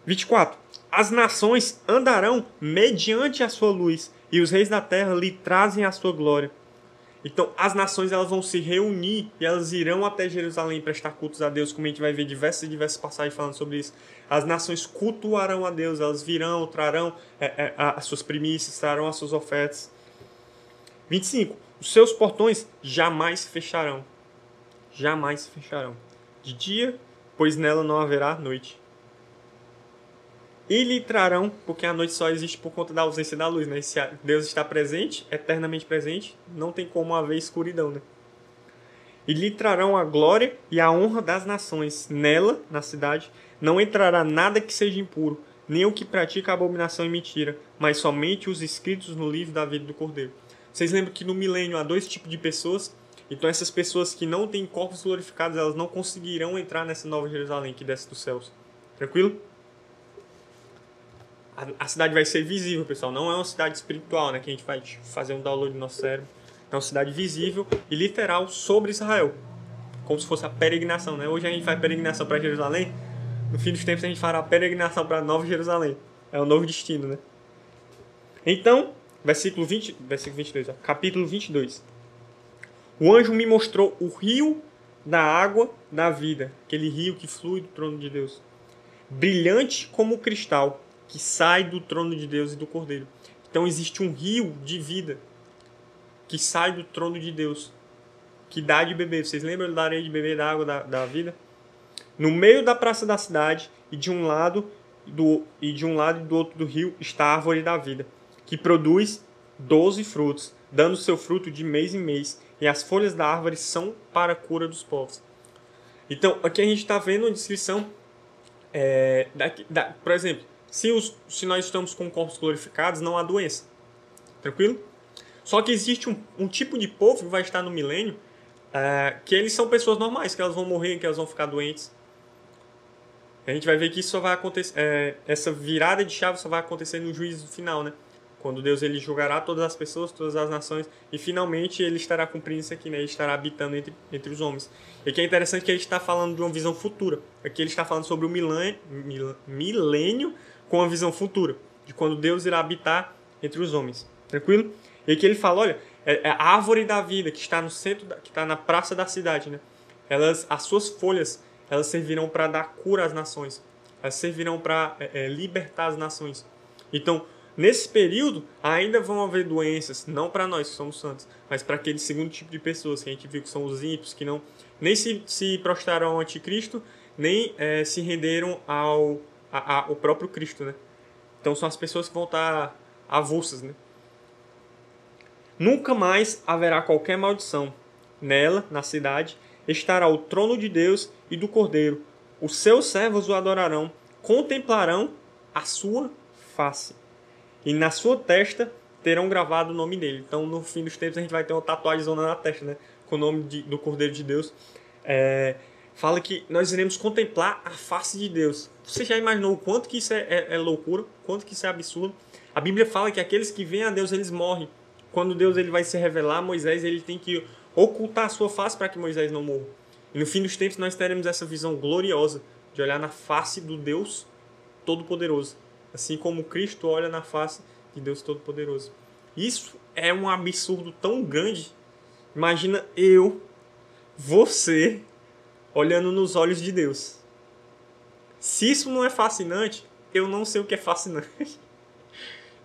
Speaker 1: 24. As nações andarão mediante a sua luz, e os reis da terra lhe trazem a sua glória. Então, as nações elas vão se reunir e elas irão até Jerusalém prestar cultos a Deus, como a gente vai ver diversas e diversas passagens falando sobre isso. As nações cultuarão a Deus, elas virão, trarão é, é, as suas primícias, trarão as suas ofertas. 25. Os seus portões jamais se fecharão. Jamais se fecharão. De dia, pois nela não haverá noite e lhe trarão, porque a noite só existe por conta da ausência da luz, né? Se Deus está presente, eternamente presente, não tem como haver escuridão, né? E lhe trarão a glória e a honra das nações. Nela, na cidade, não entrará nada que seja impuro, nem o que pratica abominação e mentira, mas somente os escritos no livro da vida do Cordeiro. Vocês lembram que no milênio há dois tipos de pessoas? Então essas pessoas que não têm corpos glorificados, elas não conseguirão entrar nessa nova Jerusalém que desce dos céus. Tranquilo? A, cidade vai ser visível, pessoal. Não é uma cidade espiritual, né? Que a gente vai fazer um download no nosso cérebro. É uma cidade visível e literal sobre Israel. Como se fosse a peregrinação, né? Hoje a gente faz peregrinação para Jerusalém. No fim dos tempos a gente fará a peregrinação para Nova Jerusalém. É o novo destino, né? Então, versículo 20, versículo 22, ó, capítulo 22. O anjo me mostrou o rio da água da vida, aquele rio que flui do trono de Deus, brilhante como cristal que sai do trono de Deus e do Cordeiro. Então existe um rio de vida que sai do trono de Deus, que dá de beber. Vocês lembram da areia de beber da água da, da vida? No meio da praça da cidade e de um lado do e de um lado e do outro do rio está a árvore da vida, que produz doze frutos, dando seu fruto de mês em mês, e as folhas da árvore são para a cura dos povos. Então, aqui a gente está vendo a descrição, é, da, da, por exemplo, se, os, se nós estamos com corpos glorificados, não há doença. Tranquilo? Só que existe um, um tipo de povo que vai estar no milênio é, que eles são pessoas normais, que elas vão morrer, que elas vão ficar doentes. A gente vai ver que isso só vai acontecer, é, essa virada de chave só vai acontecer no juízo final, né? Quando Deus ele julgará todas as pessoas, todas as nações, e finalmente ele estará cumprindo isso aqui, né? Ele estará habitando entre, entre os homens. E que é interessante que ele está falando de uma visão futura. Aqui ele está falando sobre o milênio, milênio com a visão futura, de quando Deus irá habitar entre os homens. Tranquilo? E aqui ele fala, olha, é, é a árvore da vida que está no centro, da, que está na praça da cidade, né? Elas, as suas folhas, elas servirão para dar cura às nações. Elas servirão para é, é, libertar as nações. Então, nesse período, ainda vão haver doenças, não para nós que somos santos, mas para aquele segundo tipo de pessoas que a gente viu que são os ímpios, que não nem se, se prostraram ao anticristo, nem é, se renderam ao a, a, o próprio Cristo, né? Então são as pessoas que vão estar avulsas, né? Nunca mais haverá qualquer maldição. Nela, na cidade, estará o trono de Deus e do Cordeiro. Os seus servos o adorarão, contemplarão a sua face. E na sua testa terão gravado o nome dele. Então, no fim dos tempos, a gente vai ter uma tatuagem zona na testa, né? Com o nome de, do Cordeiro de Deus. É, fala que nós iremos contemplar a face de Deus. Você já imaginou o quanto que isso é, é, é loucura? Quanto que isso é absurdo? A Bíblia fala que aqueles que vêm a Deus, eles morrem. Quando Deus ele vai se revelar, Moisés ele tem que ocultar a sua face para que Moisés não morra. E no fim dos tempos nós teremos essa visão gloriosa de olhar na face do Deus Todo-Poderoso, assim como Cristo olha na face de Deus Todo-Poderoso. Isso é um absurdo tão grande. Imagina eu, você, olhando nos olhos de Deus. Se isso não é fascinante, eu não sei o que é fascinante.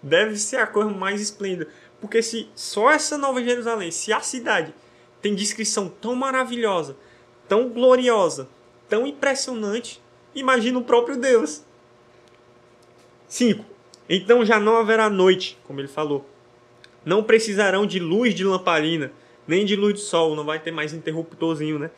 Speaker 1: Deve ser a coisa mais esplêndida. Porque se só essa Nova Jerusalém, se a cidade tem descrição tão maravilhosa, tão gloriosa, tão impressionante, imagina o próprio Deus. 5. Então já não haverá noite, como ele falou. Não precisarão de luz de lamparina, nem de luz do sol, não vai ter mais interruptorzinho, né?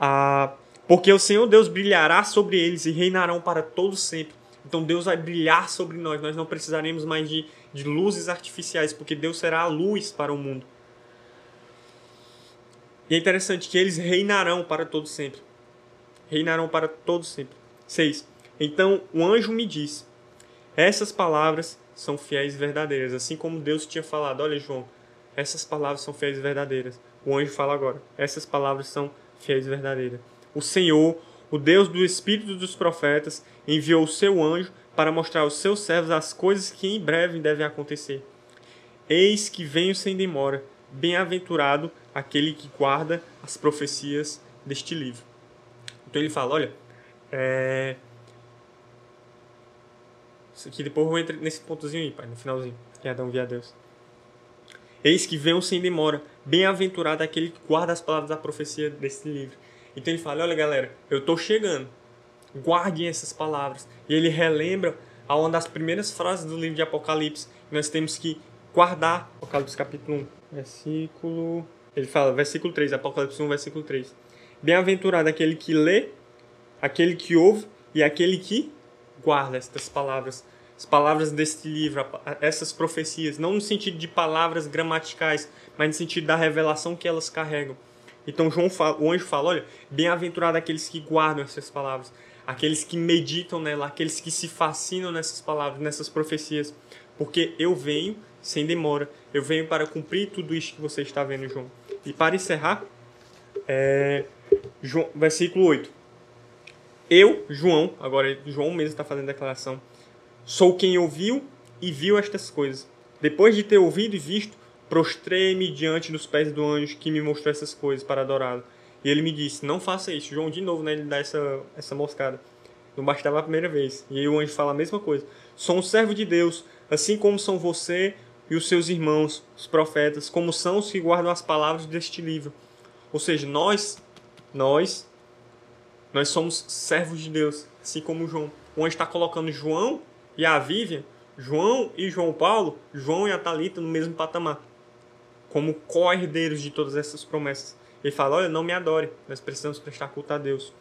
Speaker 1: Ah, porque o Senhor Deus brilhará sobre eles e reinarão para todos sempre. Então Deus vai brilhar sobre nós, nós não precisaremos mais de, de luzes artificiais, porque Deus será a luz para o mundo. E é interessante que eles reinarão para todos sempre. Reinarão para todos sempre. 6. Então o anjo me disse: essas palavras são fiéis e verdadeiras, assim como Deus tinha falado. Olha, João, essas palavras são fiéis e verdadeiras. O anjo fala agora: essas palavras são fiéis e verdadeiras. O Senhor, o Deus do Espírito dos profetas, enviou o seu anjo para mostrar aos seus servos as coisas que em breve devem acontecer. Eis que venho sem demora. Bem-aventurado aquele que guarda as profecias deste livro. Então ele fala: olha, é, aqui depois eu entro nesse pontozinho aí, pai, no finalzinho. Que Adão via Deus. Eis que venham sem demora. Bem-aventurado aquele que guarda as palavras da profecia desse livro. Então ele fala: Olha, galera, eu estou chegando. Guardem essas palavras. E ele relembra a uma das primeiras frases do livro de Apocalipse. Nós temos que guardar. Apocalipse capítulo 1, versículo. Ele fala, versículo 3, Apocalipse 1, versículo 3. Bem-aventurado aquele que lê, aquele que ouve e aquele que guarda estas palavras, as palavras deste livro, essas profecias, não no sentido de palavras gramaticais, mas no sentido da revelação que elas carregam. Então João fala, o anjo fala, olha, bem-aventurado aqueles que guardam essas palavras, aqueles que meditam nela, aqueles que se fascinam nessas palavras, nessas profecias, porque eu venho sem demora, eu venho para cumprir tudo isso que você está vendo, João. E para encerrar, é, João, versículo 8. Eu, João, agora João mesmo está fazendo a declaração, sou quem ouviu e viu estas coisas. Depois de ter ouvido e visto, prostrei-me diante dos pés do anjo que me mostrou essas coisas para adorá-lo. E ele me disse: Não faça isso. João, de novo, né, ele dá essa, essa moscada. Não bastava a primeira vez. E aí o anjo fala a mesma coisa: Sou um servo de Deus, assim como são você e os seus irmãos, os profetas, como são os que guardam as palavras deste livro. Ou seja, nós, nós nós somos servos de Deus, assim como João. Onde está colocando João e a Vivian, João e João Paulo, João e a Talita no mesmo patamar, como co-herdeiros de todas essas promessas. Ele fala: Olha, não me adore, nós precisamos prestar culto a Deus.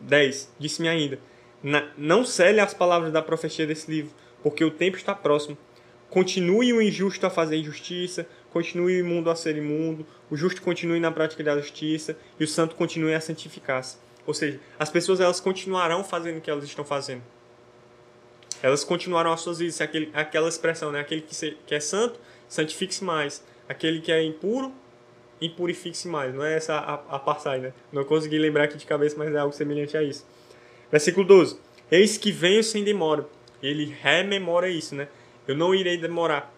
Speaker 1: 10. Disse-me ainda: Não cele as palavras da profecia desse livro, porque o tempo está próximo. Continue o injusto a fazer injustiça, continue o imundo a ser imundo, o justo continue na prática da justiça e o santo continue a santificar-se. Ou seja, as pessoas elas continuarão fazendo o que elas estão fazendo. Elas continuarão as suas vidas. Aquele, aquela expressão, né? Aquele que, se, que é santo, santifique-se mais. Aquele que é impuro, impurifique-se mais. Não é essa a, a passagem, né? Não consegui lembrar aqui de cabeça, mas é algo semelhante a isso. Versículo 12. Eis que venho sem demora. Ele rememora isso, né? Eu não irei demorar.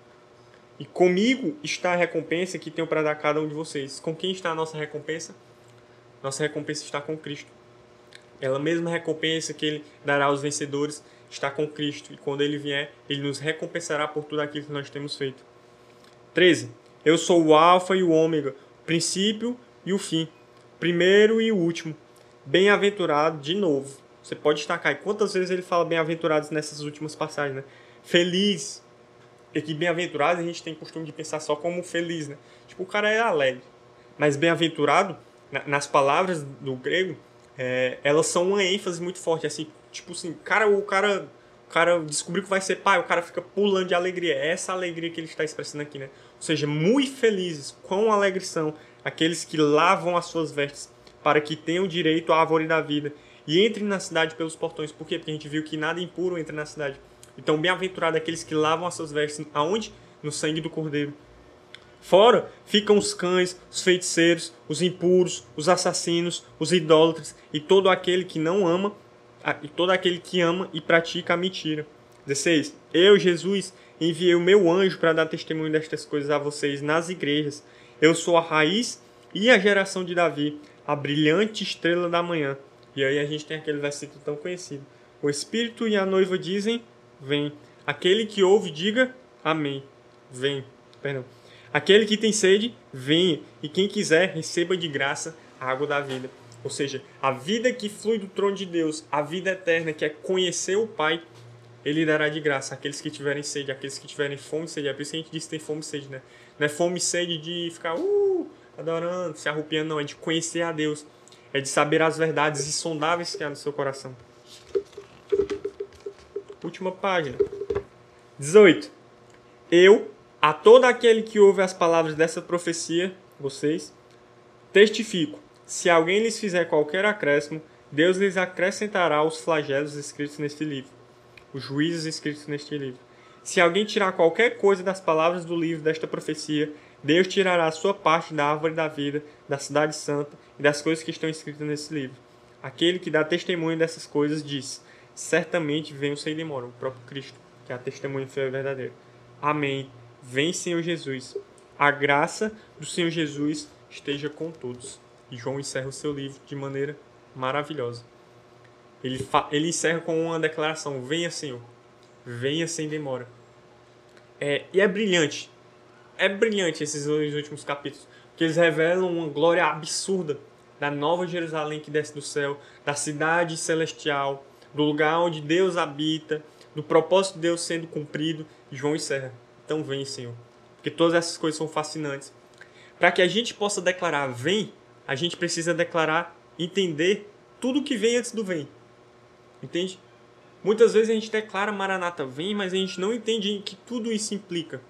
Speaker 1: E comigo está a recompensa que tenho para dar a cada um de vocês. Com quem está a nossa recompensa? Nossa recompensa está com Cristo. Ela mesma recompensa que Ele dará aos vencedores está com Cristo. E quando Ele vier, Ele nos recompensará por tudo aquilo que nós temos feito. 13. Eu sou o Alfa e o Ômega, o princípio e o fim, primeiro e o último. Bem-aventurado, de novo. Você pode destacar. E quantas vezes ele fala bem-aventurados nessas últimas passagens, né? Feliz. E que bem-aventurado a gente tem costume de pensar só como feliz, né? Tipo, o cara é alegre. Mas bem-aventurado nas palavras do grego, é, elas são uma ênfase muito forte, assim, tipo assim, cara, o cara, o cara descobriu que vai ser pai, o cara fica pulando de alegria. É essa alegria que ele está expressando aqui, né? Ou seja, muito felizes, quão alegres são aqueles que lavam as suas vestes, para que tenham direito à árvore da vida e entrem na cidade pelos portões. Por quê? Porque a gente viu que nada impuro entra na cidade. Então, bem-aventurado aqueles que lavam as suas vestes, aonde? No sangue do Cordeiro. Fora ficam os cães, os feiticeiros, os impuros, os assassinos, os idólatras e todo aquele que não ama, e todo aquele que ama e pratica a mentira. 16. Eu, Jesus, enviei o meu anjo para dar testemunho destas coisas a vocês nas igrejas. Eu sou a raiz e a geração de Davi, a brilhante estrela da manhã. E aí a gente tem aquele versículo tão conhecido. O Espírito e a noiva dizem: Vem. Aquele que ouve, diga: Amém. Vem. Perdão. Aquele que tem sede, venha, e quem quiser, receba de graça a água da vida. Ou seja, a vida que flui do trono de Deus, a vida eterna, que é conhecer o Pai, Ele dará de graça àqueles que tiverem sede, àqueles que tiverem fome e sede. É por isso que a gente diz que tem fome e sede, né? Não é fome e sede de ficar uh, adorando, se arrupiando, não. É de conhecer a Deus. É de saber as verdades insondáveis que há no seu coração. Última página. 18. Eu, a todo aquele que ouve as palavras dessa profecia, vocês, testifico: se alguém lhes fizer qualquer acréscimo, Deus lhes acrescentará os flagelos escritos neste livro, os juízos escritos neste livro. Se alguém tirar qualquer coisa das palavras do livro desta profecia, Deus tirará a sua parte da árvore da vida, da cidade santa e das coisas que estão escritas nesse livro. Aquele que dá testemunho dessas coisas diz: Certamente venho sem demora, o próprio Cristo, que é a testemunha fiel e verdadeira. Amém. Vem, Senhor Jesus. A graça do Senhor Jesus esteja com todos. E João encerra o seu livro de maneira maravilhosa. Ele, ele encerra com uma declaração: Venha, Senhor. Venha sem demora. É, e é brilhante. É brilhante esses dois últimos capítulos. Porque eles revelam uma glória absurda da nova Jerusalém que desce do céu, da cidade celestial, do lugar onde Deus habita, do propósito de Deus sendo cumprido. E João encerra então vem, Senhor. Porque todas essas coisas são fascinantes. Para que a gente possa declarar vem, a gente precisa declarar, entender tudo que vem antes do vem. Entende? Muitas vezes a gente declara Maranata vem, mas a gente não entende que tudo isso implica.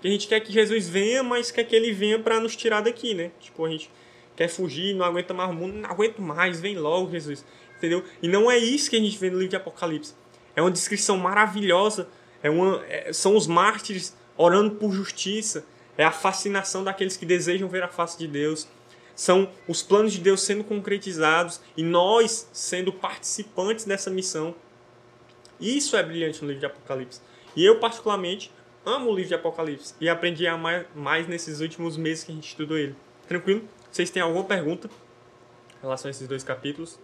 Speaker 1: Que a gente quer que Jesus venha, mas quer que ele venha para nos tirar daqui, né? Tipo, a gente quer fugir, não aguenta mais o mundo, não aguento mais, vem logo, Jesus. Entendeu? E não é isso que a gente vê no livro de Apocalipse. É uma descrição maravilhosa. É uma, é, são os mártires orando por justiça, é a fascinação daqueles que desejam ver a face de Deus. São os planos de Deus sendo concretizados e nós sendo participantes dessa missão. Isso é brilhante no livro de Apocalipse. E eu, particularmente, amo o livro de Apocalipse e aprendi a amar mais nesses últimos meses que a gente estudou ele. Tranquilo? Vocês têm alguma pergunta em relação a esses dois capítulos?